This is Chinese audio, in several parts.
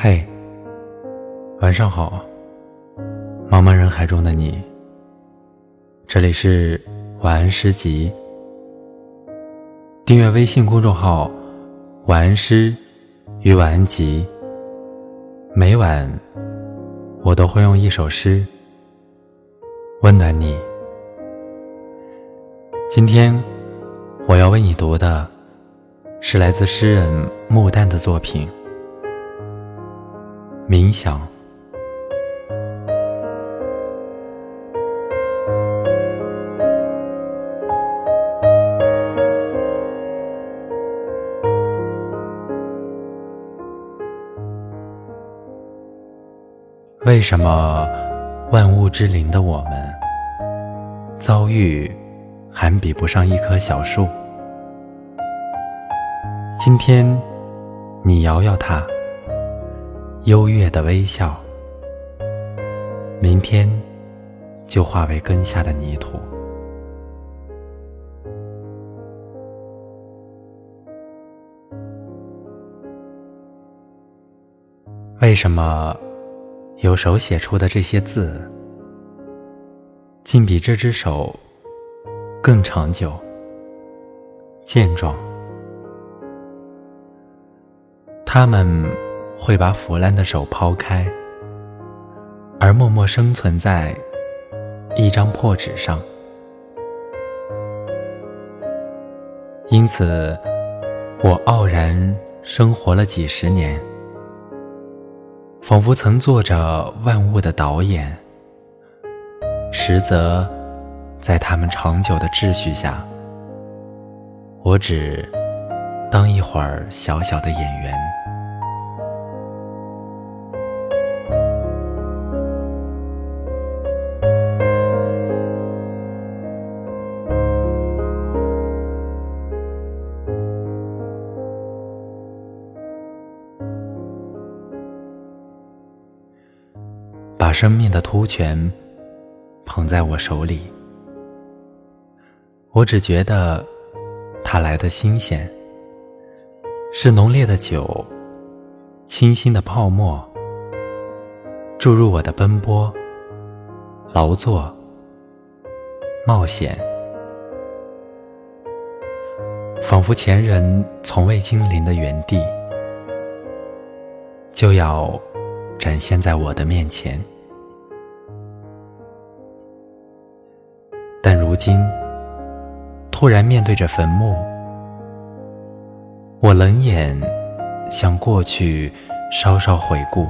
嘿，晚上好，茫茫人海中的你。这里是晚安诗集。订阅微信公众号“晚安诗与晚安集”，每晚我都会用一首诗温暖你。今天我要为你读的是来自诗人木旦的作品。冥想。为什么万物之灵的我们遭遇还比不上一棵小树？今天，你摇摇它。优越的微笑，明天就化为根下的泥土。为什么有手写出的这些字，竟比这只手更长久、健壮？他们。会把腐烂的手抛开，而默默生存在一张破纸上。因此，我傲然生活了几十年，仿佛曾做着万物的导演，实则在他们长久的秩序下，我只当一会儿小小的演员。把生命的突泉捧在我手里，我只觉得它来的新鲜，是浓烈的酒，清新的泡沫，注入我的奔波、劳作、冒险，仿佛前人从未经临的原地，就要展现在我的面前。但如今，突然面对着坟墓，我冷眼向过去稍稍回顾，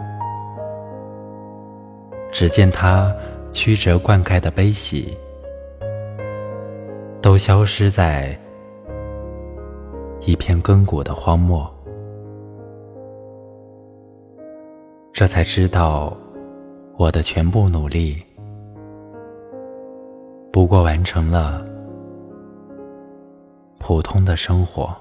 只见它曲折灌溉的悲喜，都消失在一片亘古的荒漠。这才知道，我的全部努力。不过完成了普通的生活。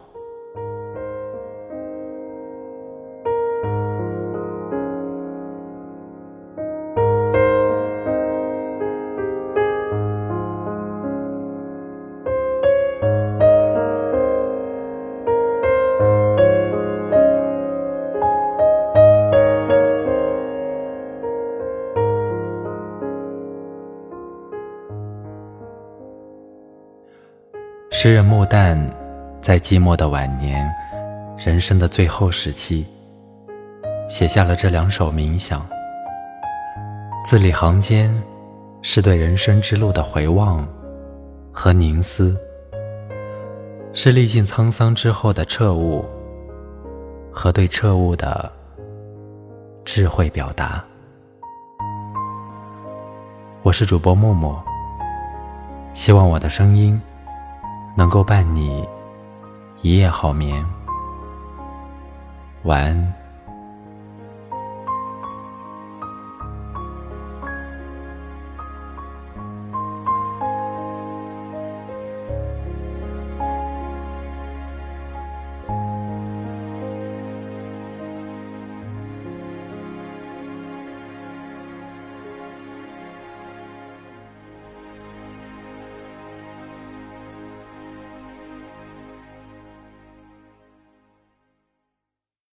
诗人穆旦在寂寞的晚年，人生的最后时期，写下了这两首冥想。字里行间，是对人生之路的回望和凝思，是历尽沧桑之后的彻悟和对彻悟的智慧表达。我是主播默默，希望我的声音。能够伴你一夜好眠，晚安。